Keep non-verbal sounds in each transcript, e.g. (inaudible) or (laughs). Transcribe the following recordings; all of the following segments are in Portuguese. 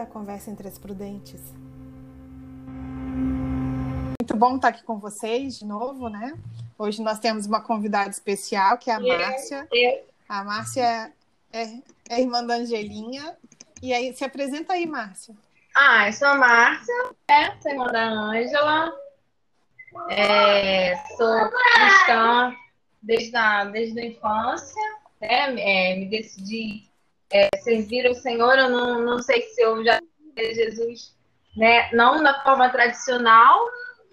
à Conversa entre as Prudentes. Muito bom estar aqui com vocês de novo, né? Hoje nós temos uma convidada especial, que é a Márcia. A Márcia é, é irmã da Angelinha. E aí, se apresenta aí, Márcia. Ah, eu sou a Márcia, é, sou irmã da Ângela. É, sou cristã desde a, desde a infância, né? É, me decidi é, servir ao Senhor. Eu não, não sei se eu já Jesus, né? Não da forma tradicional,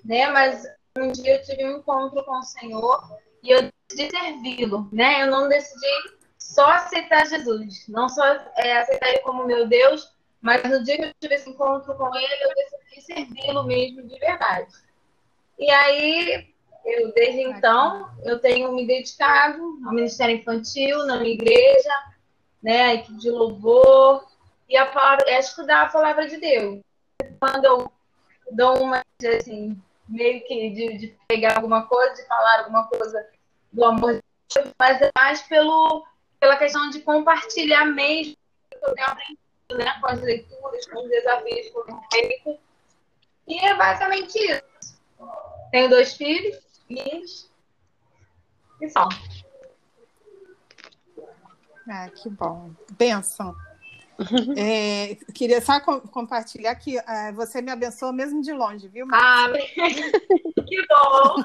né? Mas um dia eu tive um encontro com o Senhor e eu decidi servi-lo, né? Eu não decidi só aceitar Jesus, não só é, aceitar Ele como meu Deus, mas no dia que eu tive esse encontro com Ele, eu decidi servi-lo mesmo de verdade. E aí, eu desde então, eu tenho me dedicado ao Ministério Infantil, na minha igreja, né, a equipe de louvor, e a palavra, é estudar a palavra de Deus. Quando eu dou uma, assim, meio que de, de pegar alguma coisa, de falar alguma coisa do amor de Deus, mas é mais pelo, pela questão de compartilhar mesmo o que eu tenho aprendido, né, com as leituras, com os desafios que eu tenho feito. E é basicamente isso. Tenho dois filhos, filhos, e só. Ah, que bom. Benção. (laughs) É, queria só co compartilhar que uh, você me abençoa mesmo de longe, viu? Ah, (laughs) que bom!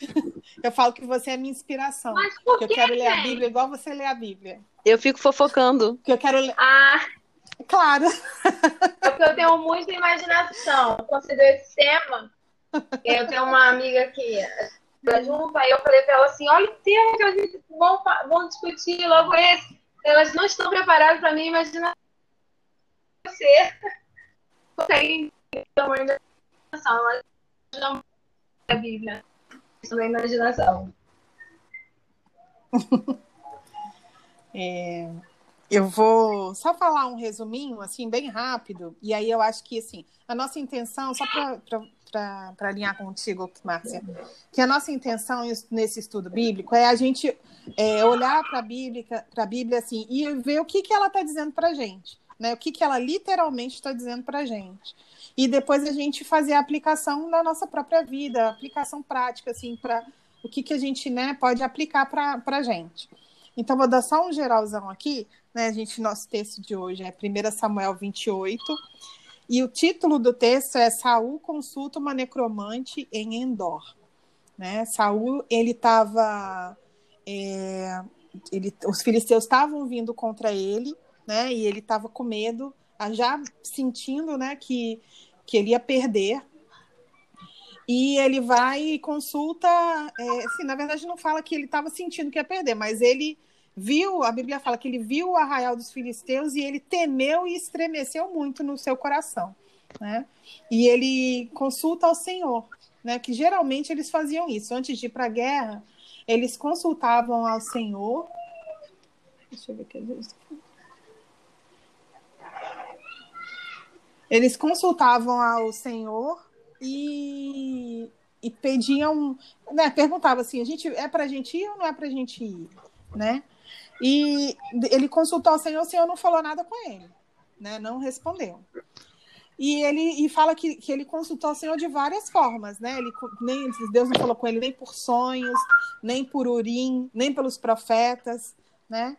(laughs) Eu falo que você é minha inspiração. Mas por que, eu quero ler a Bíblia igual você lê a Bíblia. Eu fico fofocando. Que eu quero ler. Ah, Claro. é porque eu tenho muita imaginação. Considero esse tema. Eu tenho uma amiga que tá junto, aí eu falei pra ela assim: olha o tema que a gente vão, vão discutir logo esse. Elas não estão preparadas para minha (laughs) imaginação. Você tem tamanho de imaginação, mas não a Bíblia. Isso é imaginação. (laughs) É, eu vou só falar um resuminho, assim, bem rápido, e aí eu acho que, assim, a nossa intenção, só para alinhar contigo, Márcia, que a nossa intenção nesse estudo bíblico é a gente é, olhar para a Bíblia, pra Bíblia, assim, e ver o que, que ela está dizendo para a gente, né? O que, que ela literalmente está dizendo para a gente. E depois a gente fazer a aplicação na nossa própria vida, a aplicação prática, assim, para o que, que a gente né, pode aplicar para a gente. Então, vou dar só um geralzão aqui. Né? A gente, nosso texto de hoje é 1 Samuel 28. E o título do texto é Saul consulta uma necromante em Endor. Né? Saul, ele estava. É, os filisteus estavam vindo contra ele, né? E ele estava com medo, já sentindo, né, que, que ele ia perder. E ele vai e consulta. É, assim, na verdade, não fala que ele estava sentindo que ia perder, mas ele viu, a Bíblia fala que ele viu o arraial dos filisteus e ele temeu e estremeceu muito no seu coração. Né? E ele consulta ao Senhor, né? que geralmente eles faziam isso. Antes de ir para a guerra, eles consultavam ao Senhor. Deixa eu ver aqui. Eles consultavam ao Senhor e, e pediam, né, perguntavam assim, a gente é para a gente ir ou não é para a gente ir, né? E ele consultou ao Senhor, o Senhor não falou nada com ele, né? Não respondeu. E ele e fala que, que ele consultou ao Senhor de várias formas, né? Ele nem Deus não falou com ele nem por sonhos, nem por urim, nem pelos profetas, né?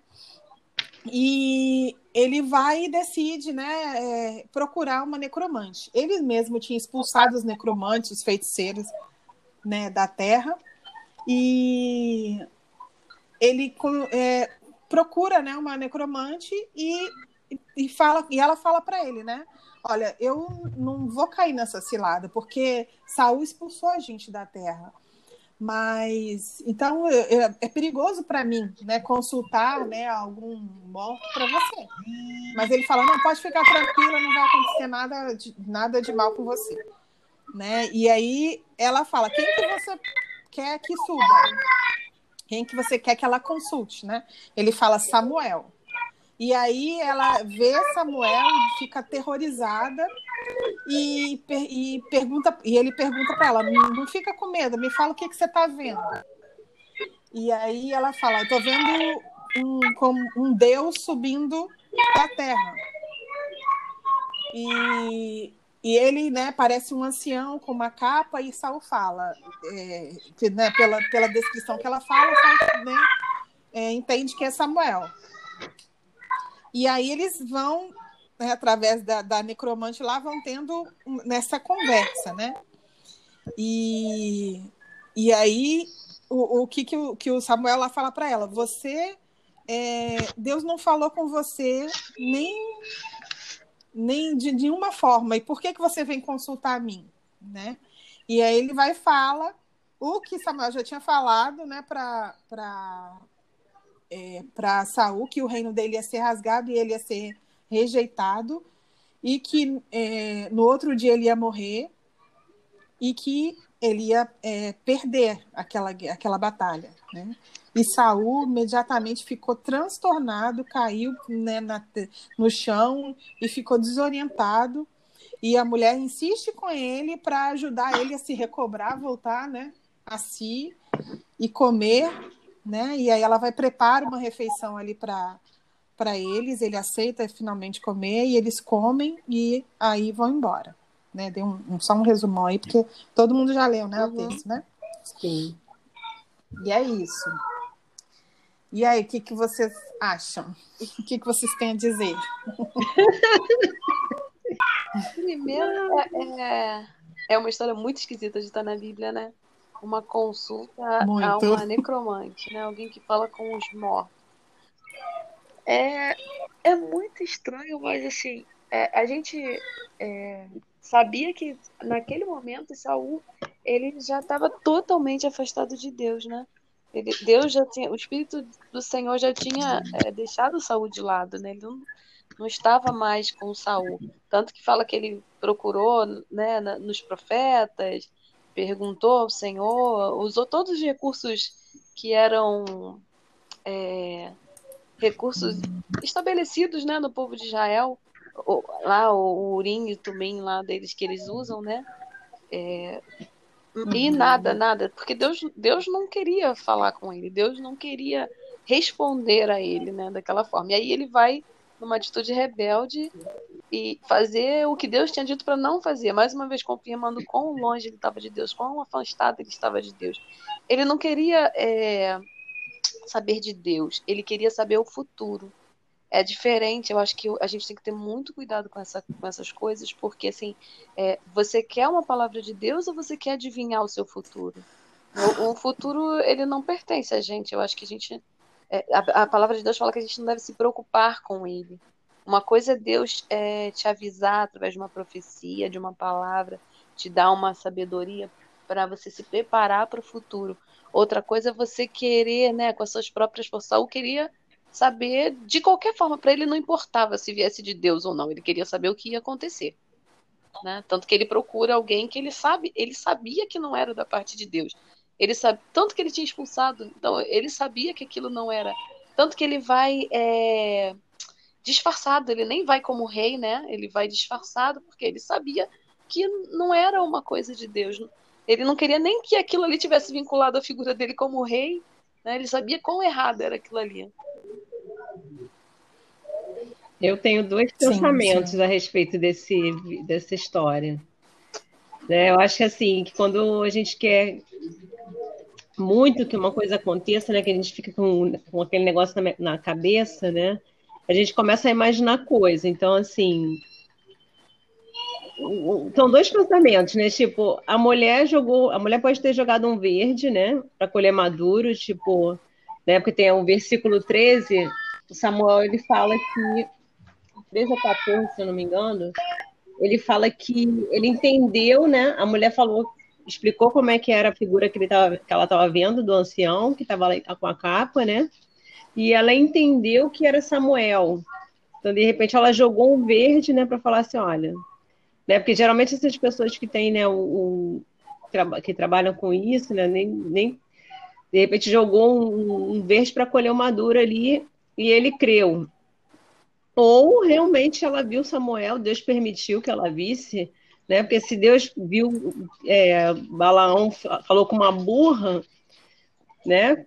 E ele vai e decide, né, é, procurar uma necromante. Ele mesmo tinha expulsado os necromantes, os feiticeiros, né, da terra. E ele é, procura, né, uma necromante e, e fala e ela fala para ele, né? Olha, eu não vou cair nessa cilada porque Saul expulsou a gente da terra. Mas então é, é perigoso para mim, né, consultar, né, algum morto para você. Mas ele fala, não, pode ficar tranquila, não vai acontecer nada de, nada de mal com você, né? E aí ela fala, quem que você quer que suba? Quem que você quer que ela consulte, né? Ele fala Samuel. E aí ela vê Samuel e fica aterrorizada e, e pergunta e ele pergunta para ela, não fica com medo, me fala o que, que você está vendo. E aí ela fala, tô vendo um, um Deus subindo da terra. e, e ele, né, parece um ancião com uma capa e Saul fala, é, né, pela, pela descrição que ela fala, Saul, né, é, entende que é Samuel. E aí eles vão, né, através da, da necromante lá, vão tendo nessa conversa, né? E, e aí o, o que, que, o, que o Samuel lá fala para ela? Você, é, Deus não falou com você nem nem de nenhuma forma. E por que, que você vem consultar a mim? Né? E aí ele vai e fala o que Samuel já tinha falado né, para é, para Saul, que o reino dele ia ser rasgado e ele ia ser rejeitado, e que é, no outro dia ele ia morrer, e que ele ia é, perder aquela, aquela batalha. Né? E Saul imediatamente ficou transtornado, caiu né, na, no chão e ficou desorientado. E a mulher insiste com ele para ajudar ele a se recobrar, voltar né, a si e comer. Né? E aí ela vai preparar uma refeição ali para para eles, ele aceita finalmente comer e eles comem e aí vão embora. Né? Dei um, um, só um resumão aí, porque todo mundo já leu né, uhum. o texto, né? Sim. E é isso. E aí, o que, que vocês acham? O que, que vocês têm a dizer? Primeiro, é, é, é, uma história muito esquisita de estar na Bíblia, né? Uma consulta muito. a uma necromante, né? Alguém que fala com os mortos. É, é muito estranho, mas assim, é, a gente é, sabia que naquele momento Saul ele já estava totalmente afastado de Deus, né? Ele, Deus já tinha, o Espírito do Senhor já tinha é, deixado Saul de lado, né? Ele não, não estava mais com Saul. Tanto que fala que ele procurou né, nos profetas, perguntou ao Senhor, usou todos os recursos que eram é, recursos estabelecidos né, no povo de Israel, o, lá o Urim e o Tumim lá deles que eles usam, né? É, e uhum. nada, nada, porque Deus, Deus não queria falar com ele, Deus não queria responder a ele, né, daquela forma. E aí ele vai numa atitude rebelde e fazer o que Deus tinha dito para não fazer, mais uma vez confirmando quão longe ele estava de Deus, quão afastado ele estava de Deus. Ele não queria é, saber de Deus, ele queria saber o futuro é diferente. Eu acho que a gente tem que ter muito cuidado com, essa, com essas coisas, porque assim, é, você quer uma palavra de Deus ou você quer adivinhar o seu futuro? O, o futuro ele não pertence a gente. Eu acho que a gente é, a, a, palavra de Deus fala que a gente não deve se preocupar com ele. Uma coisa é Deus é, te avisar através de uma profecia, de uma palavra, te dar uma sabedoria para você se preparar para o futuro. Outra coisa é você querer, né, com as suas próprias forças. Eu queria saber de qualquer forma. Para ele não importava se viesse de Deus ou não, ele queria saber o que ia acontecer. Né? Tanto que ele procura alguém que ele sabe, ele sabia que não era da parte de Deus. Ele sabe, tanto que ele tinha expulsado, então ele sabia que aquilo não era. Tanto que ele vai é, disfarçado, ele nem vai como rei, né? Ele vai disfarçado porque ele sabia que não era uma coisa de Deus. Ele não queria nem que aquilo ali tivesse vinculado à figura dele como rei. Né? Ele sabia quão errado era aquilo ali. Eu tenho dois sim, pensamentos sim. a respeito desse, dessa história. Né? Eu acho que assim, que quando a gente quer muito que uma coisa aconteça, né, que a gente fica com, com aquele negócio na, na cabeça, né, a gente começa a imaginar coisa. Então, assim, são dois pensamentos, né? Tipo, a mulher jogou, a mulher pode ter jogado um verde, né, para colher maduro, tipo, né, porque tem um versículo 13, o Samuel ele fala que 13 ou 14, se eu não me engano, ele fala que ele entendeu, né? A mulher falou, explicou como é que era a figura que, ele tava, que ela estava vendo do ancião, que estava com a capa, né? E ela entendeu que era Samuel. Então, de repente, ela jogou um verde, né, para falar assim, olha, né? Porque geralmente essas pessoas que têm, né, o, o que trabalham com isso, né, nem, nem de repente jogou um, um verde para colher uma madura ali e ele creu. Ou realmente ela viu Samuel, Deus permitiu que ela visse, né? Porque se Deus viu é, Balaão falou com uma burra, né?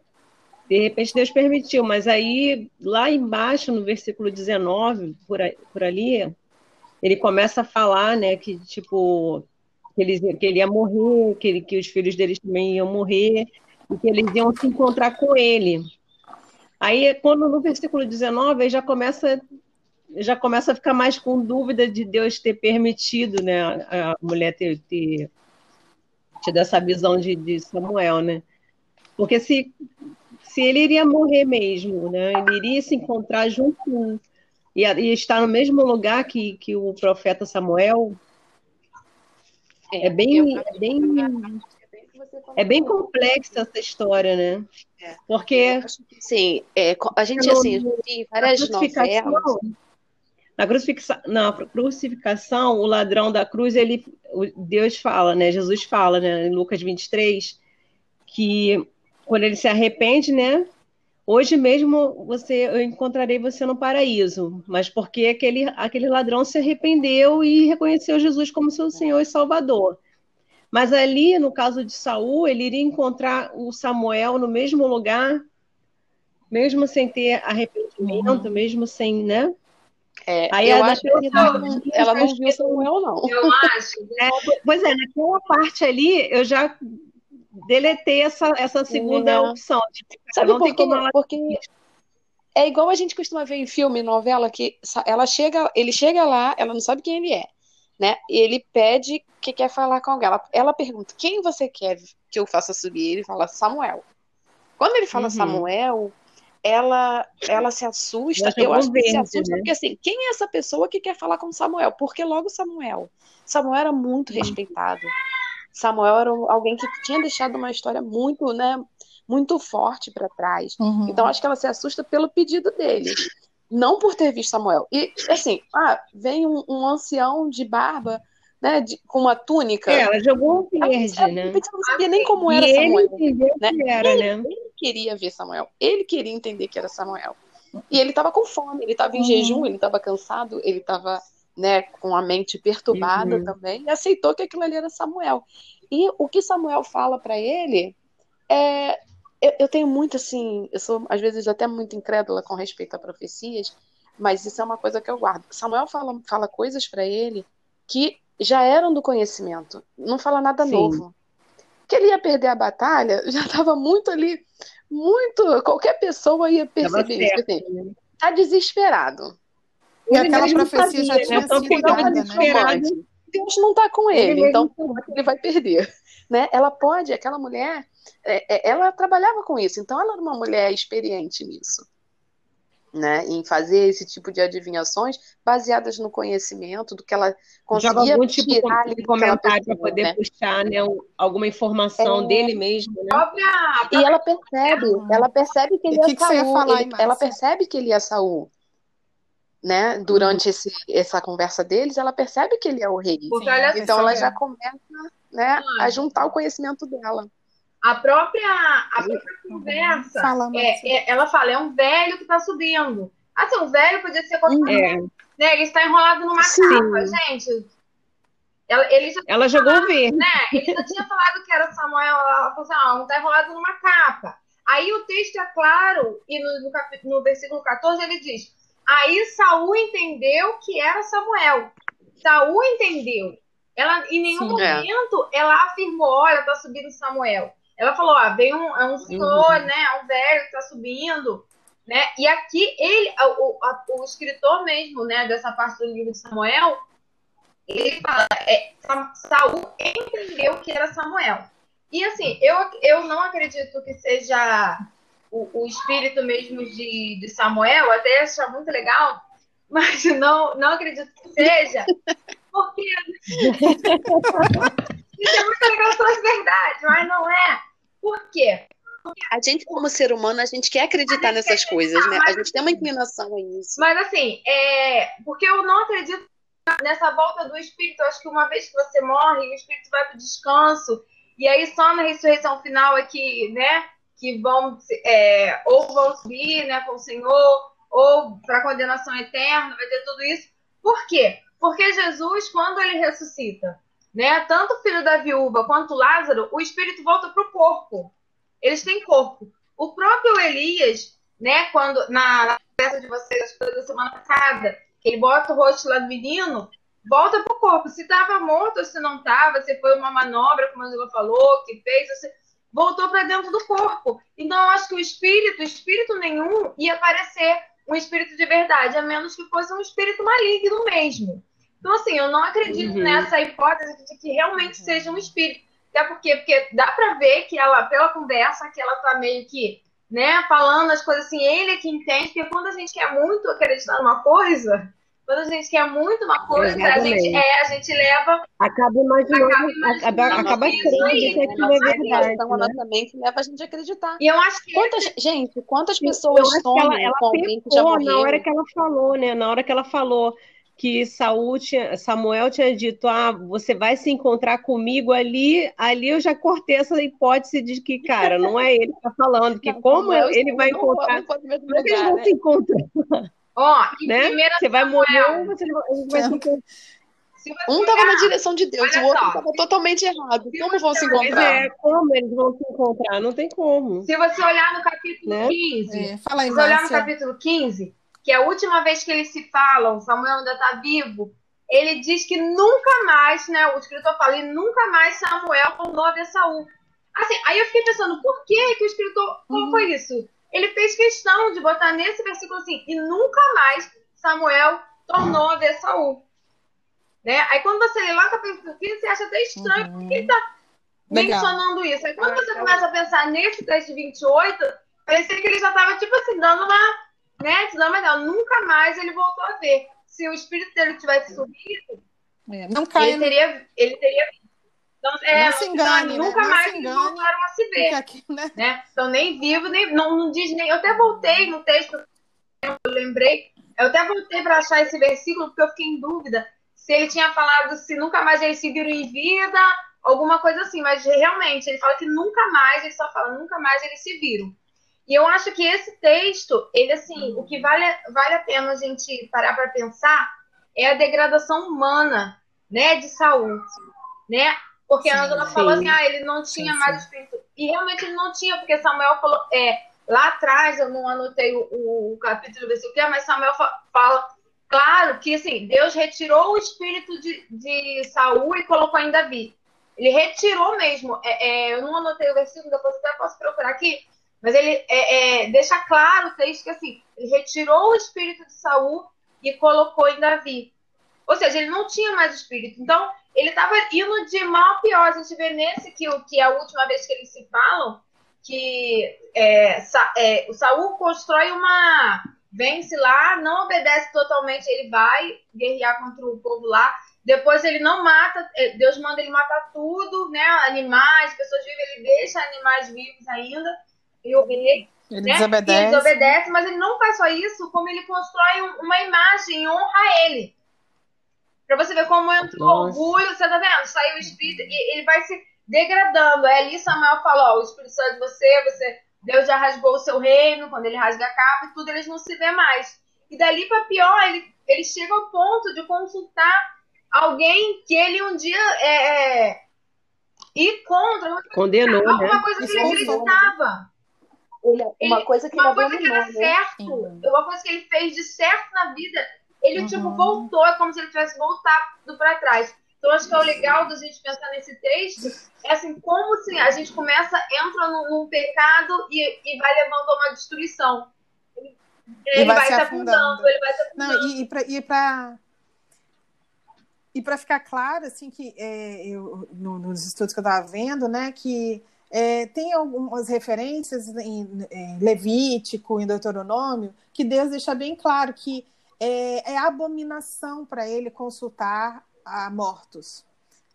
De repente Deus permitiu, mas aí lá embaixo no versículo 19, por, por ali, ele começa a falar, né, que tipo que, eles, que ele ia morrer, que, ele, que os filhos deles também iam morrer e que eles iam se encontrar com ele. Aí, quando no versículo 19, já começa já começa a ficar mais com dúvida de Deus ter permitido, né, a mulher ter, ter tido essa visão de, de Samuel, né? Porque se, se ele iria morrer mesmo, né? Ele iria se encontrar junto e, e estar no mesmo lugar que, que o profeta Samuel. É, é bem, é bem, é bem complexa essa história, né? É. Porque sim, é, a gente assim, tem várias novelas na crucificação, na crucificação, o ladrão da cruz, ele, Deus fala, né? Jesus fala, né? Em Lucas 23, que quando ele se arrepende, né? Hoje mesmo você, eu encontrarei você no paraíso, mas porque aquele, aquele ladrão se arrependeu e reconheceu Jesus como seu Senhor e Salvador. Mas ali, no caso de Saul, ele iria encontrar o Samuel no mesmo lugar, mesmo sem ter arrependimento, uhum. mesmo sem, né? É, Aí eu acho que ela não, ela não viu Samuel, não. Eu acho. É, pois é, naquela parte ali, eu já deletei essa, essa segunda não. opção. Tipo, Sabe por quê? Ela... Porque é igual a gente costuma ver em filme, novela, que ela chega, ele chega lá, ela não sabe quem ele é, né? E ele pede que quer falar com alguém. Ela, ela pergunta, quem você quer que eu faça subir? Ele fala, Samuel. Quando ele fala uhum. Samuel, ela ela se assusta. Eu acho que se assusta né? porque assim, quem é essa pessoa que quer falar com Samuel? Porque logo Samuel. Samuel era muito respeitado. Samuel era alguém que tinha deixado uma história muito, né, muito forte para trás. Uhum. Então acho que ela se assusta pelo pedido dele, não por ter visto Samuel. E assim, ah, vem um, um ancião de barba né, de, com uma túnica. É, ela jogou um verde, ela, né? não sabia nem como era e Samuel. Ele né? que era, ele, né? ele queria ver Samuel. Ele queria entender que era Samuel. E ele estava com fome, ele estava em uhum. jejum, ele estava cansado, ele estava né, com a mente perturbada uhum. também, e aceitou que aquilo ali era Samuel. E o que Samuel fala para ele é. Eu, eu, tenho muito assim, eu sou às vezes até muito incrédula com respeito a profecias, mas isso é uma coisa que eu guardo. Samuel fala, fala coisas para ele que já eram do conhecimento, não fala nada Sim. novo. Que ele ia perder a batalha, (laughs) já estava muito ali, muito. Qualquer pessoa ia perceber isso. Assim, né? tá desesperado. E ele aquela profecia sabia, já tinha né? sido dada, né? Deus não está com ele, ele então ele vai perder. Né? Ela pode, aquela mulher, é, é, ela trabalhava com isso, então ela era uma mulher experiente nisso né, em fazer esse tipo de adivinhações baseadas no conhecimento do que ela conseguia algum tipo tirar de comentário para poder né? puxar né, alguma informação é... dele mesmo, né? E ela percebe, ela percebe que ele e é que Saul, ele, ela percebe que ele é Saul. Né? Durante uhum. esse, essa conversa deles, ela percebe que ele é o rei. Sim, então ela já começa né, a juntar o conhecimento dela. A própria, a própria conversa, é, é, ela fala, é um velho que está subindo. Assim, um velho podia ser qualquer é. né? Ele está enrolado numa Sim. capa, gente. Ela, ele já ela jogou falado, verde. Né? Ele já tinha falado que era Samuel, ela falou assim, ah, não está enrolado numa capa. Aí o texto é claro, e no, no, no versículo 14 ele diz, aí Saul entendeu que era Samuel. Saul entendeu. Ela, em nenhum Sim, é. momento é. ela afirmou, olha, tá subindo Samuel. Ela falou, ó, vem um, é um senhor, uhum. né, um velho que tá subindo, né? E aqui ele, o, a, o escritor mesmo, né, dessa parte do livro de Samuel, ele fala, é, Saul entendeu que era Samuel. E assim, eu, eu não acredito que seja o, o espírito mesmo de, de Samuel, até acho muito legal, (laughs) mas não, não acredito que seja, porque (laughs) isso é muito legal, só é verdade, mas não é. Por quê? A gente, como ser humano, a gente quer acreditar nessas coisas, né? A gente tem uma inclinação a isso. Mas assim, é... porque eu não acredito nessa volta do espírito. Eu acho que uma vez que você morre, o espírito vai para o descanso. E aí só na ressurreição final é que, né? Que vão é... ou vão subir, né, com o Senhor, ou para a condenação eterna, vai ter tudo isso. Por quê? Porque Jesus, quando ele ressuscita, né? Tanto o filho da viúva quanto Lázaro, o espírito volta para o corpo. Eles têm corpo. O próprio Elias, né? Quando na, na de vocês, da semana passada, que ele bota o rosto lá do menino, volta pro corpo. Se estava morto se não estava, se foi uma manobra, como a Angela falou, que fez, você voltou para dentro do corpo. Então, eu acho que o espírito, espírito nenhum, ia parecer um espírito de verdade, a menos que fosse um espírito maligno mesmo. Então, assim, eu não acredito uhum. nessa hipótese de que realmente uhum. seja um espírito. Até porque, porque dá para ver que ela, pela conversa, que ela tá meio que, né, falando as coisas assim, ele é que entende, porque quando a gente quer muito acreditar numa coisa, quando a gente quer muito uma coisa, a gente, é, a gente leva. Acaba imaginando, acaba, imaginando, acaba crendo que aquilo é verdade. Então, né? nossa mente leva a gente a acreditar. E eu acho que. Quantas, gente, quantas pessoas estão ela, ela com alguém que já morreu? Na hora que ela falou, né? Na hora que ela falou que Saul tinha, Samuel tinha dito, ah, você vai se encontrar comigo ali, ali eu já cortei essa hipótese de que, cara, não é ele que está falando, que não, como ele vai encontrar, como é que eles vão né? se encontrar? Ó, (laughs) né? Você vai morrer ou você vai se encontrar. Um estava na direção de Deus, o outro estava totalmente errado. como vão se encontrar? É, como eles vão se encontrar? Não tem como. Se você olhar no capítulo né? 15, é, fala aí, se você olhar no capítulo 15, que a última vez que eles se falam, Samuel ainda está vivo, ele diz que nunca mais, né? O escritor fala, e nunca mais Samuel tornou a ver Saul. Assim, aí eu fiquei pensando, por que, que o escritor colocou uhum. isso? Ele fez questão de botar nesse versículo assim, e nunca mais Samuel tornou a ver Saul. Né? Aí quando você lê lá no capítulo 15, você acha até estranho, uhum. porque ele está mencionando isso. Aí quando você começa a pensar nesse texto 28, parecia que ele já estava, tipo assim, dando uma né? Não, mas não, nunca mais ele voltou a ver. Se o espírito dele tivesse subido, é, não cai, ele teria, ele teria então, é, não se engane, então, nunca né? mais eles voltaram a se ver. Aqui, né? né? Então, nem vivo, nem. Não, não diz nem. Eu até voltei no texto, eu lembrei. Eu até voltei para achar esse versículo, porque eu fiquei em dúvida se ele tinha falado se nunca mais eles se viram em vida, alguma coisa assim. Mas realmente, ele fala que nunca mais, ele só fala, nunca mais eles se viram. E eu acho que esse texto, ele assim, o que vale, vale a pena a gente parar para pensar é a degradação humana, né, de saúde, né? Porque sim, a Angela falou assim, ah, ele não tinha sim, mais sim. espírito. E realmente ele não tinha, porque Samuel falou, é, lá atrás, eu não anotei o, o, o capítulo é, mas Samuel fala, claro, que assim, Deus retirou o espírito de, de Saul e colocou em Davi. Ele retirou mesmo. É, é, eu não anotei o versículo, depois até posso procurar aqui, mas ele é, é, deixa claro o texto que assim, ele retirou o espírito de Saul e colocou em Davi. Ou seja, ele não tinha mais espírito. Então, ele estava indo de mal a pior. A gente vê nesse que, que é a última vez que eles se falam, que é, é, o Saul constrói uma. Vence lá, não obedece totalmente, ele vai guerrear contra o povo lá. Depois ele não mata, é, Deus manda ele matar tudo, né? Animais, pessoas vivas, ele deixa animais vivos ainda e o rei. Ele né? desobedece. Ele desobedece, mas ele não faz só isso, como ele constrói uma imagem, honra a ele. Pra você ver como entra o orgulho, você tá vendo? Saiu o espírito e ele vai se degradando. Aí ali Samuel fala, ó, o espírito sai de você, você, Deus já rasgou o seu reino, quando ele rasga a capa e tudo, eles não se vê mais. E dali para pior, ele, ele chega ao ponto de consultar alguém que ele um dia é, é ir contra. Condenou, alguma né? coisa que ele acreditava. Ele, uma ele, coisa que uma ele coisa que era né? certo, uma coisa que ele fez de certo na vida, ele tipo, uhum. tipo voltou, é como se ele tivesse voltado para trás. Então acho que é o legal da gente pensar nesse texto é assim como se a gente começa entra num, num pecado e, e, vai levando a uma destruição. Ele, ele vai, vai, se afundando. afundando, ele vai se afundando. Não, e para e para ficar claro assim que é, eu, no, nos estudos que eu estava vendo, né, que é, tem algumas referências em, em, Levítico, em Deuteronômio, que Deus deixa bem claro que é, é abominação para ele consultar a mortos.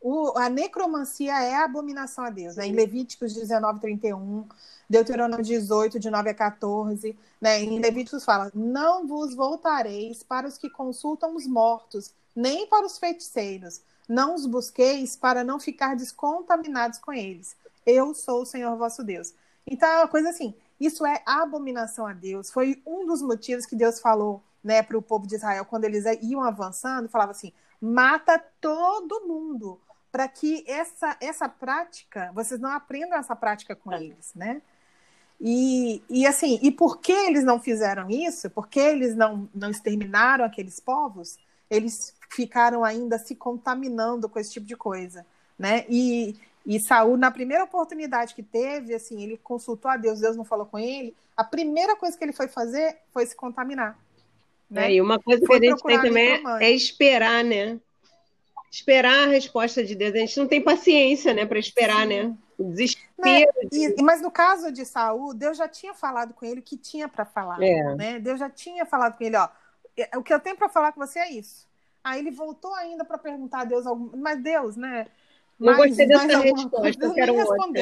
O, a necromancia é abominação a Deus. Né? Em Levíticos 19, 31, Deuteronômio 18, de 9 a 14, né? em Levíticos fala: Não vos voltareis para os que consultam os mortos, nem para os feiticeiros. Não os busqueis para não ficar descontaminados com eles eu sou o Senhor vosso Deus. Então é uma coisa assim, isso é abominação a Deus. Foi um dos motivos que Deus falou né, para o povo de Israel quando eles iam avançando, falava assim: mata todo mundo, para que essa, essa prática, vocês não aprendam essa prática com é. eles, né? E, e assim, e por que eles não fizeram isso? Por que eles não, não exterminaram aqueles povos? Eles ficaram ainda se contaminando com esse tipo de coisa, né? E, e Saul, na primeira oportunidade que teve, assim, ele consultou a Deus, Deus não falou com ele, a primeira coisa que ele foi fazer foi se contaminar. Né? É, e uma coisa foi que a gente tem também é esperar, né? Esperar a resposta de Deus. A gente não tem paciência, né, para esperar, Sim. né? O desespero. Né? E, mas no caso de Saul, Deus já tinha falado com ele o que tinha para falar, é. né? Deus já tinha falado com ele, ó, o que eu tenho para falar com você é isso. Aí ele voltou ainda para perguntar a Deus, mas Deus, né? Não mais, gostei dessa resposta, eu quero outra.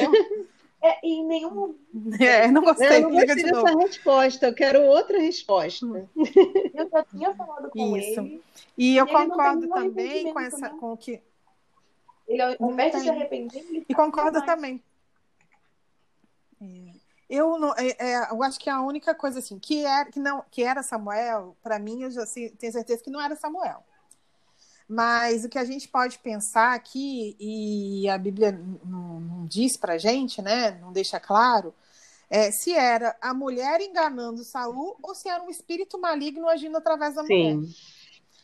É, e nenhum. (laughs) É, não gostei. Eu não gostei de dessa resposta, eu quero outra resposta. (laughs) Eu já tinha falado com Isso. ele. E eu concordo também com essa, né? com o que. Ele, ao invés de se arrepender, E concordo mais. também. É. Eu, não, é, é, eu acho que a única coisa assim que era, que não, que era Samuel, para mim, eu já assim, tenho certeza que não era Samuel. Mas o que a gente pode pensar aqui, e a Bíblia não, não diz para gente, né, não deixa claro, é, se era a mulher enganando Saul ou se era um espírito maligno agindo através da Sim. mulher.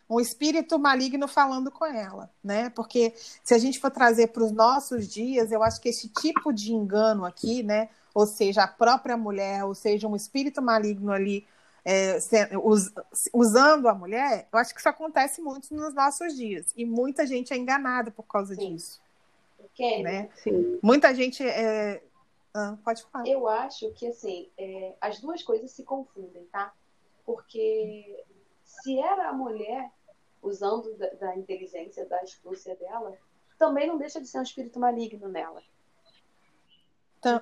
Um espírito maligno falando com ela, né? Porque se a gente for trazer para os nossos dias, eu acho que esse tipo de engano aqui, né? Ou seja, a própria mulher, ou seja, um espírito maligno ali é, us, usando a mulher, eu acho que isso acontece muito nos nossos dias. E muita gente é enganada por causa Sim. disso. Okay. Né? Sim. Muita gente. É... Ah, pode falar. Eu acho que assim, é, as duas coisas se confundem, tá? Porque se era a mulher usando da, da inteligência, da astúcia dela, também não deixa de ser um espírito maligno nela.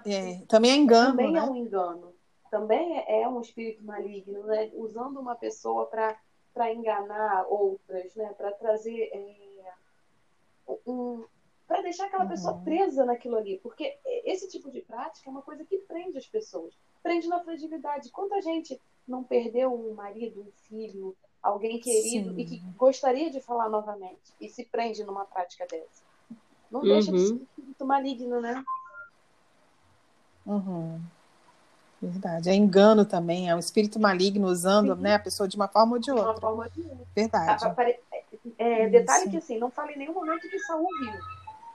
É, também é engano. Também né? é um engano também é, é um espírito maligno, né? usando uma pessoa para enganar outras, né? para trazer. É, um, para deixar aquela uhum. pessoa presa naquilo ali. Porque esse tipo de prática é uma coisa que prende as pessoas. Prende na fragilidade. Quanta gente não perdeu um marido, um filho, alguém querido Sim. e que gostaria de falar novamente e se prende numa prática dessa? Não uhum. deixa de ser um espírito maligno, né? Uhum. Verdade. É engano também, é um espírito maligno usando né, a pessoa de uma forma ou de outra. De uma forma ou de outra. Verdade. É, é, detalhe que assim, não fala em nenhum momento que Saul viu.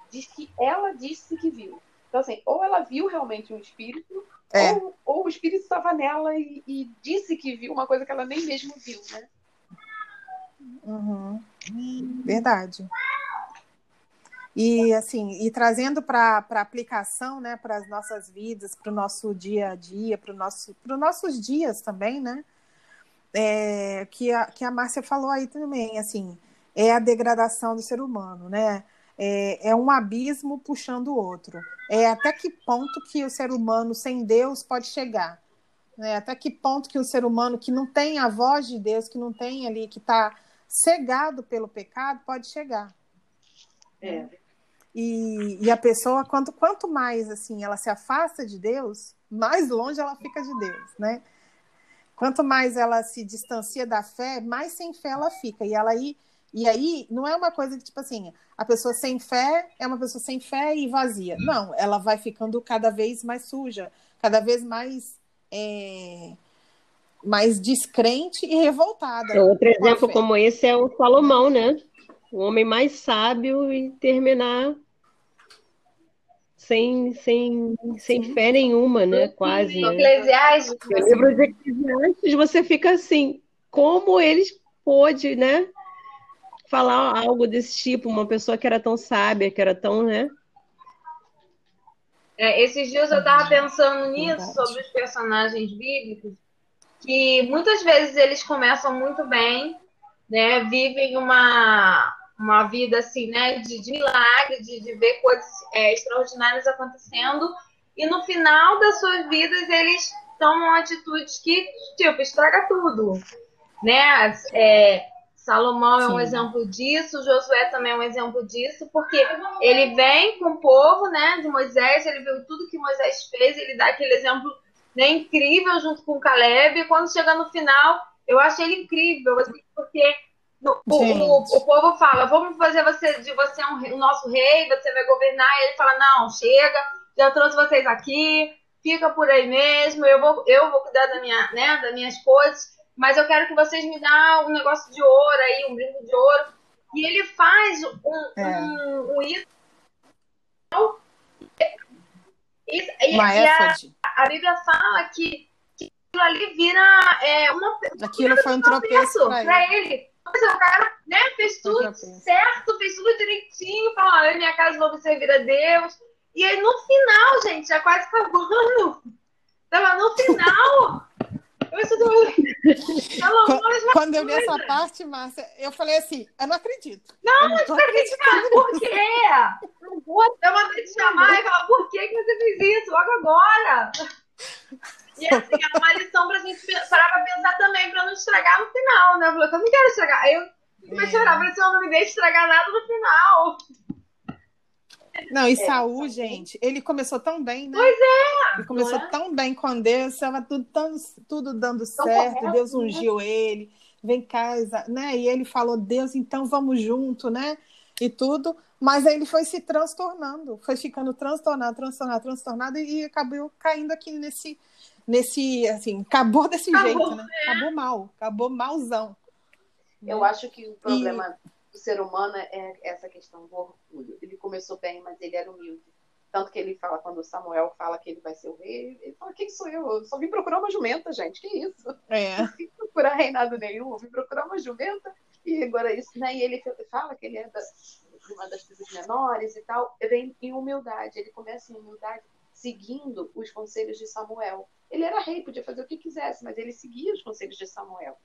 Diz que ela disse que viu. Então, assim, ou ela viu realmente um espírito, é. ou, ou, o espírito estava nela e, e, disse que viu uma coisa que ela nem mesmo viu, né? Uhum. Verdade. E assim, e trazendo para aplicação, né, para as nossas vidas, para o nosso dia a dia, para nosso, os nossos dias também, né? É, que, a, que a Márcia falou aí também, assim, é a degradação do ser humano, né? É, é um abismo puxando o outro. É até que ponto que o ser humano sem Deus pode chegar. Né? Até que ponto que o ser humano que não tem a voz de Deus, que não tem ali, que está cegado pelo pecado, pode chegar. É. E, e a pessoa, quanto, quanto mais assim ela se afasta de Deus, mais longe ela fica de Deus, né? Quanto mais ela se distancia da fé, mais sem fé ela fica. E ela aí, e aí não é uma coisa que tipo assim, a pessoa sem fé é uma pessoa sem fé e vazia. Não, ela vai ficando cada vez mais suja, cada vez mais é, mais descrente e revoltada. Outro exemplo como esse é o Salomão, né? O homem mais sábio e terminar sem, sem, sem fé nenhuma, né? Quase. Né? Eclesiastes. No livro de Eclesiastes, você fica assim, como eles pôde, né? Falar algo desse tipo, uma pessoa que era tão sábia, que era tão, né? É, esses dias eu estava pensando nisso, sobre os personagens bíblicos, que muitas vezes eles começam muito bem, né? Vivem uma, uma vida assim, né, de, de milagre, de, de ver coisas é, extraordinárias acontecendo, e no final das suas vidas eles tomam atitudes que, tipo, estraga tudo, né? É, Salomão é um exemplo disso, Josué também é um exemplo disso, porque ele vem com o povo, né, de Moisés, ele viu tudo que Moisés fez, ele dá aquele exemplo né, incrível junto com Caleb, e quando chega no final, eu acho ele incrível, assim, porque o, o, o, povo fala, vamos fazer você de você um, o nosso rei, você vai governar, e ele fala, não, chega, já trouxe vocês aqui, fica por aí mesmo, eu vou, eu vou cuidar da minha, né, das minhas coisas, mas eu quero que vocês me dão um negócio de ouro aí, um brinco de ouro, E ele faz um, é. um, um isso. E, e, e a, a, Bíblia fala que, que aquilo ali vira é, uma. Aquilo foi um tropeço para ele. ele. Mas o cara né, fez tudo certo, fez tudo direitinho, falou: eu e minha casa vamos servir a Deus. E aí no final, gente, já quase acabando. Tava no final. quando, quando eu li essa parte, Márcia, eu falei assim, eu não acredito. Não, não tô acreditando. Por quê? Não vou dar uma de chamar e falar, por que, que você fez isso? Logo agora. E assim, é uma lição pra gente parar pra pensar também, pra não estragar no final, né? Eu falei, eu não quero estragar. Aí eu comecei a orar, falei assim, eu não me deixe estragar nada no final. Não, e é, Saul, gente, ele começou tão bem, né? Pois é! Ele começou é? tão bem com Deus, estava tudo, tão, tudo dando certo, correto, Deus né? ungiu né? ele, vem cá, né? E ele falou, Deus, então vamos junto, né? E tudo, mas aí ele foi se transtornando, foi ficando transtornado, transtornado, transtornado, e acabou caindo aqui nesse, nesse, assim, acabou desse acabou, jeito, né? É. Acabou mal, acabou malzão. Eu né? acho que o problema e do ser humano é essa questão do orgulho. Ele começou bem, mas ele era humilde. Tanto que ele fala, quando Samuel fala que ele vai ser o rei, ele fala: Quem sou eu? Eu só vim procurar uma jumenta, gente. Que isso? É. (laughs) Não vim procurar reinado nenhum, eu vim procurar uma jumenta. E agora isso, né? E ele fala que ele é da, uma das tribos menores e tal. Vem em humildade. Ele começa em humildade, seguindo os conselhos de Samuel. Ele era rei, podia fazer o que quisesse, mas ele seguia os conselhos de Samuel.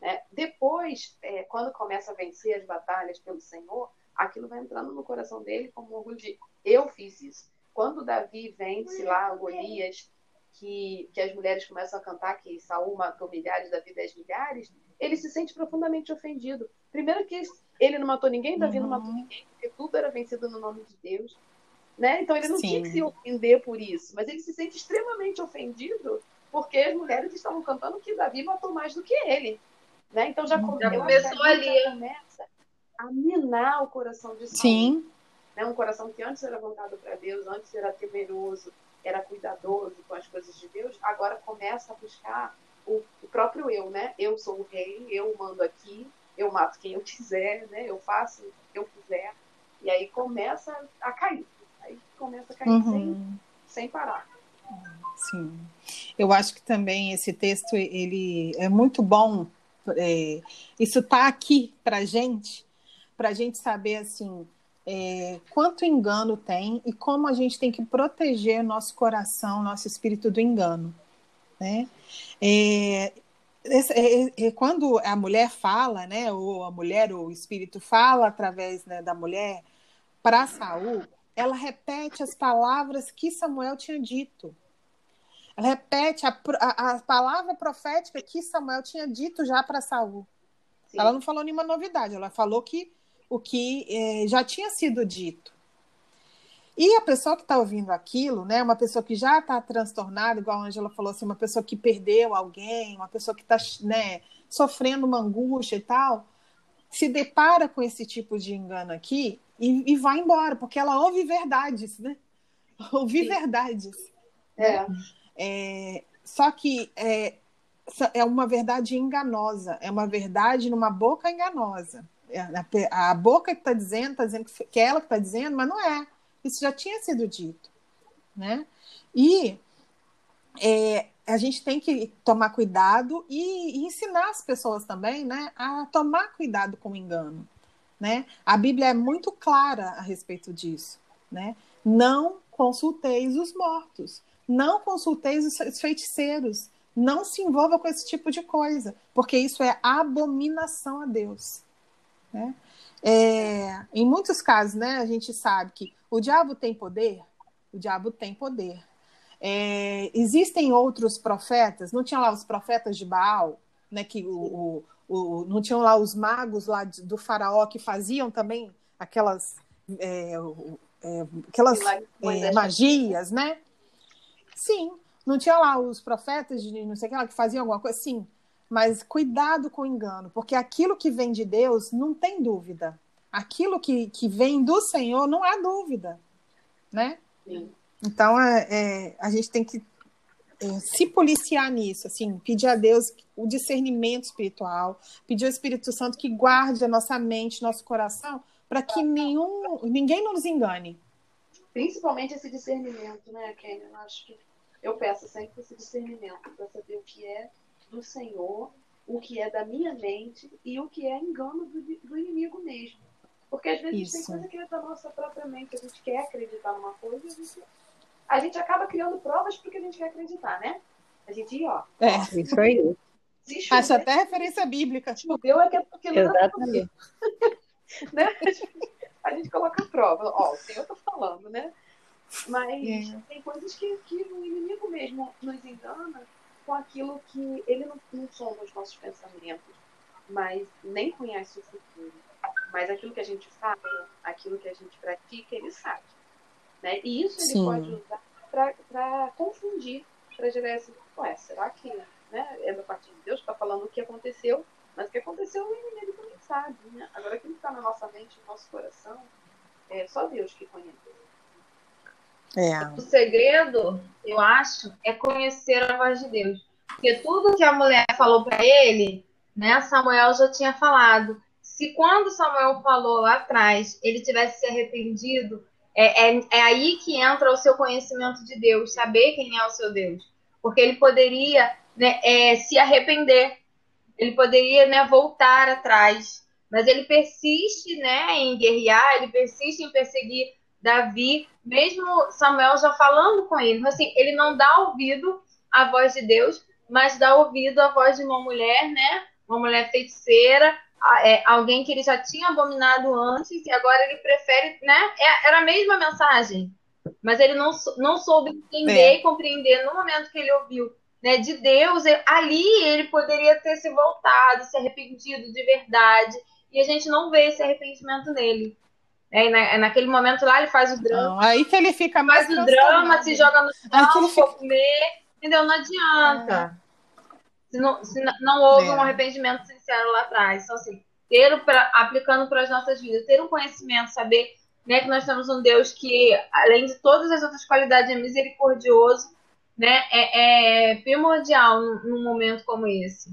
Né? Depois, é, quando começa a vencer as batalhas pelo Senhor, aquilo vai entrando no coração dele como um orgulho de eu fiz isso. Quando Davi vence lá Golias, que, que as mulheres começam a cantar que Saul matou milhares, Davi dez milhares, ele se sente profundamente ofendido. Primeiro que ele não matou ninguém, Davi uhum. não matou ninguém, porque tudo era vencido no nome de Deus. Né? Então ele não Sim. tinha que se ofender por isso, mas ele se sente extremamente ofendido porque as mulheres estavam cantando que Davi matou mais do que ele. Né? Então já, come... já começou ali. começa a minar o coração de Saul. Sim. Né? Um coração que antes era voltado para Deus, antes era temeroso, era cuidadoso com as coisas de Deus, agora começa a buscar o, o próprio eu, né? Eu sou o rei, eu mando aqui, eu mato quem eu quiser, né? Eu faço o que eu quiser. E aí começa a cair. Aí começa a cair uhum. sem, sem parar. Sim. Eu acho que também esse texto ele é muito bom é, isso está aqui para gente, para a gente saber assim é, quanto engano tem e como a gente tem que proteger nosso coração, nosso espírito do engano, né? É, é, é, quando a mulher fala, né, ou a mulher ou o espírito fala através né, da mulher para Saul, ela repete as palavras que Samuel tinha dito repete a, a, a, palavra profética que Samuel tinha dito já para Saul. Sim. Ela não falou nenhuma novidade, ela falou que o que eh, já tinha sido dito. E a pessoa que está ouvindo aquilo, né, uma pessoa que já está transtornada, igual a Angela falou assim, uma pessoa que perdeu alguém, uma pessoa que está né, sofrendo uma angústia e tal, se depara com esse tipo de engano aqui e, e vai embora, porque ela ouve verdades, né? (laughs) Ouvir verdades. É. É, só que é, é uma verdade enganosa, é uma verdade numa boca enganosa. É, a, a boca que está dizendo, está dizendo que é ela que está dizendo, mas não é. Isso já tinha sido dito. Né? E é, a gente tem que tomar cuidado e, e, ensinar as pessoas também né, a tomar cuidado com o engano. Né? A Bíblia é muito clara a respeito disso. Né? Não consulteis os mortos. Não consulteis os feiticeiros. Não se envolva com esse tipo de coisa, porque isso é abominação a Deus. Né? É, em muitos casos, né, a gente sabe que o diabo tem poder, o diabo tem poder. É, existem outros profetas, não tinha lá os profetas de Baal, né, que o, o, o não tinham lá os magos lá do faraó que faziam também aquelas, é, é aquelas é, magias, né? Sim. Não tinha lá os profetas de não sei o que lá que faziam alguma coisa? Sim. Mas cuidado com o engano, porque aquilo que vem de Deus não tem dúvida. Aquilo que, que vem do Senhor não há dúvida. Né? Sim. Então, é, é, a gente tem que é, se policiar nisso, assim, pedir a Deus o discernimento espiritual, pedir ao Espírito Santo que guarde a nossa mente, nosso coração, para que nenhum, ninguém nos engane. Principalmente esse discernimento, né, Kenny? Eu acho que eu peço sempre esse discernimento para saber o que é do Senhor, o que é da minha mente e o que é engano do, do inimigo mesmo. Porque às vezes Isso. tem coisa que é da nossa própria mente, a gente quer acreditar numa coisa e a gente, a gente acaba criando provas porque a gente quer acreditar, né? A gente, ó. É, isso aí. Acho até referência bíblica. Choveu é que é porque não Exatamente. (laughs) né? A gente coloca a prova. Ó, o Senhor tá falando, né? Mas é. tem coisas que, que o inimigo mesmo nos engana com aquilo que ele não, não soma os nossos pensamentos, mas nem conhece o futuro. Mas aquilo que a gente fala, aquilo que a gente pratica, ele sabe. Né? E isso ele Sim. pode usar para confundir, para gerar esse, ué, será que né, é da parte de Deus que está falando o que aconteceu? Mas o que aconteceu o inimigo também sabe. Né? Agora, aquilo que está na nossa mente, no nosso coração, é só Deus que conhece. É. O segredo, eu acho, é conhecer a voz de Deus. Porque tudo que a mulher falou para ele, né, Samuel já tinha falado. Se quando Samuel falou lá atrás, ele tivesse se arrependido, é, é, é aí que entra o seu conhecimento de Deus, saber quem é o seu Deus. Porque ele poderia né, é, se arrepender, ele poderia né, voltar atrás, mas ele persiste né, em guerrear, ele persiste em perseguir Davi, mesmo Samuel já falando com ele. Assim, ele não dá ouvido à voz de Deus, mas dá ouvido à voz de uma mulher, né? Uma mulher feiticeira, é, alguém que ele já tinha abominado antes e agora ele prefere, né? É, era a mesma mensagem, mas ele não, não soube entender é. e compreender no momento que ele ouviu né, de Deus. Ali ele poderia ter se voltado, se arrependido de verdade e a gente não vê esse arrependimento nele. É, na, naquele momento lá ele faz o drama. Não, aí que ele fica mais. Faz o drama, se joga no chão, fica... comer, entendeu? Não adianta. Se, não, se não houve é. um arrependimento sincero lá atrás. Então, assim, ter o, pra, aplicando para as nossas vidas, ter um conhecimento, saber né, que nós temos um Deus que, além de todas as outras qualidades, é misericordioso, né, é, é primordial num, num momento como esse.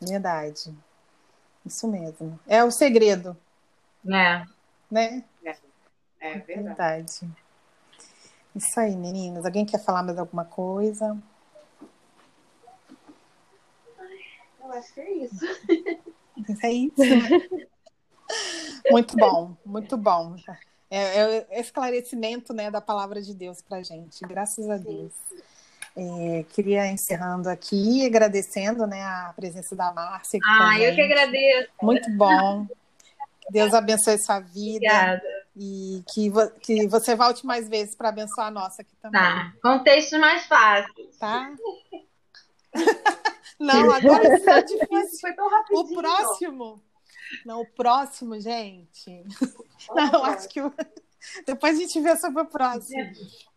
Verdade. Isso mesmo. É o segredo. É. Né? É, é verdade. verdade. Isso aí, meninas. Alguém quer falar mais alguma coisa? Eu acho que é isso. É isso. (laughs) muito bom, muito bom. É, é esclarecimento né, da palavra de Deus para gente, graças a Deus. É, queria encerrando aqui, agradecendo né, a presença da Márcia. Ah, eu que agradeço. Muito bom. Deus abençoe sua vida. Obrigada. E que, vo que você volte mais vezes para abençoar a nossa aqui também. Tá, com textos mais fáceis. Tá? (laughs) Não, agora isso é difícil. Foi tão rapidinho. O próximo. Não, o próximo, gente. Não, acho que. (laughs) Depois a gente vê sobre o próximo.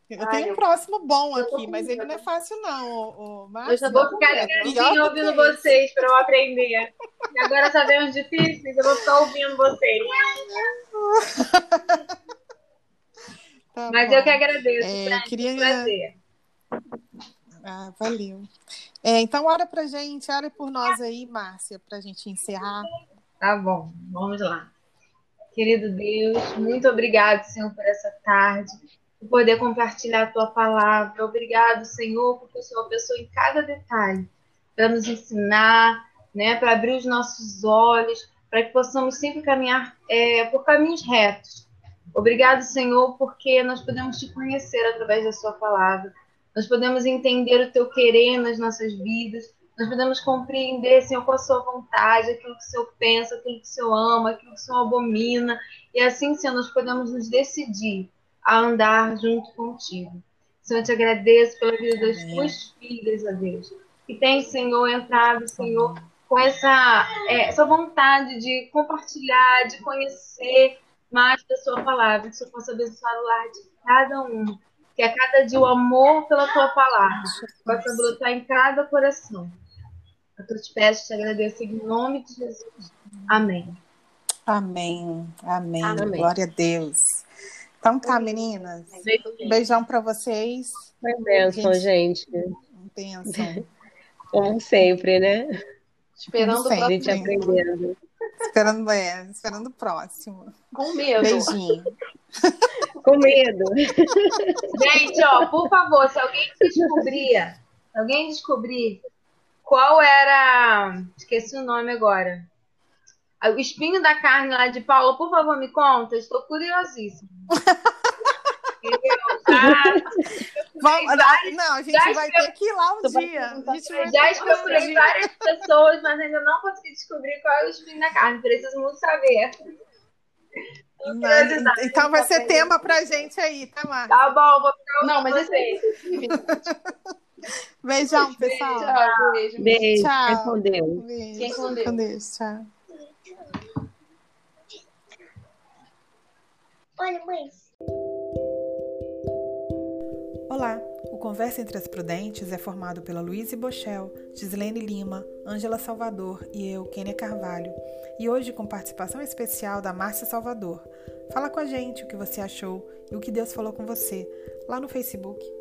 Eu Ai, tenho um próximo bom aqui, mas ele não é fácil, não, o, o Eu já vou ficar ligadinho ouvindo vocês para eu aprender. E agora sabemos difíceis, eu vou ficar ouvindo vocês. (laughs) Tá mas bom. eu que agradeço. É, eu queria... prazer. Ah, valeu. É, então, ora pra gente, ora por nós aí, Márcia, pra gente encerrar. Tá bom, vamos lá. Querido Deus, muito obrigado, Senhor, por essa tarde por poder compartilhar a tua palavra. Obrigado, Senhor, porque o Senhor pensou em cada detalhe para nos ensinar, né, para abrir os nossos olhos, para que possamos sempre caminhar é, por caminhos retos. Obrigado, Senhor, porque nós podemos te conhecer através da Sua palavra. Nós podemos entender o Teu querer nas nossas vidas. Nós podemos compreender, Senhor, com a Sua vontade, aquilo que o Senhor pensa, aquilo que o Senhor ama, aquilo que o Senhor abomina. E assim, Senhor, nós podemos nos decidir a andar junto contigo. Senhor, eu te agradeço pela vida das tuas filhas, ó Deus, que tem, Senhor, entrado, Senhor, com essa, é, essa vontade de compartilhar, de conhecer mais da sua palavra, que o Senhor possa abençoar o lar de cada um, que a cada dia o amor pela tua palavra possa brotar em cada coração. Eu te peço, te agradeço em nome de Jesus. Amém. Amém. Amém. Amém. Glória a Deus. Então tá, meninas. Beijão para vocês. Foi bênção, gente. (laughs) Bênção. Como sempre, né? Esperando o a gente aprendendo. Esperando, é, esperando o próximo. Com medo. Beijinho. (laughs) Com medo. (laughs) Gente, ó, por favor, se alguém descobrir, alguém descobrir qual era. Esqueci o nome agora. O espinho da carne lá de Paula, por favor, me conta. Estou curiosíssima. (laughs) Vamos, não, a gente vai ter que ir lá um dia. já especulei várias pessoas, mas ainda não consegui descobrir qual é o espinho da carne. Preciso muito saber. Mas, então vai ser tema pra gente aí, tá, Marcos? Tá bom, vou ficar Não, mas esse (laughs) Beijão, pessoal. Beijo. Beijo. Tchau. Quem com Deus. Beijo. Quem com Deus. Com Deus. Tchau. Olha, mãe. Olá, Conversa entre as Prudentes é formado pela Luíse Bochel, Gislene Lima, Ângela Salvador e eu, Kênia Carvalho. E hoje com participação especial da Márcia Salvador. Fala com a gente o que você achou e o que Deus falou com você lá no Facebook.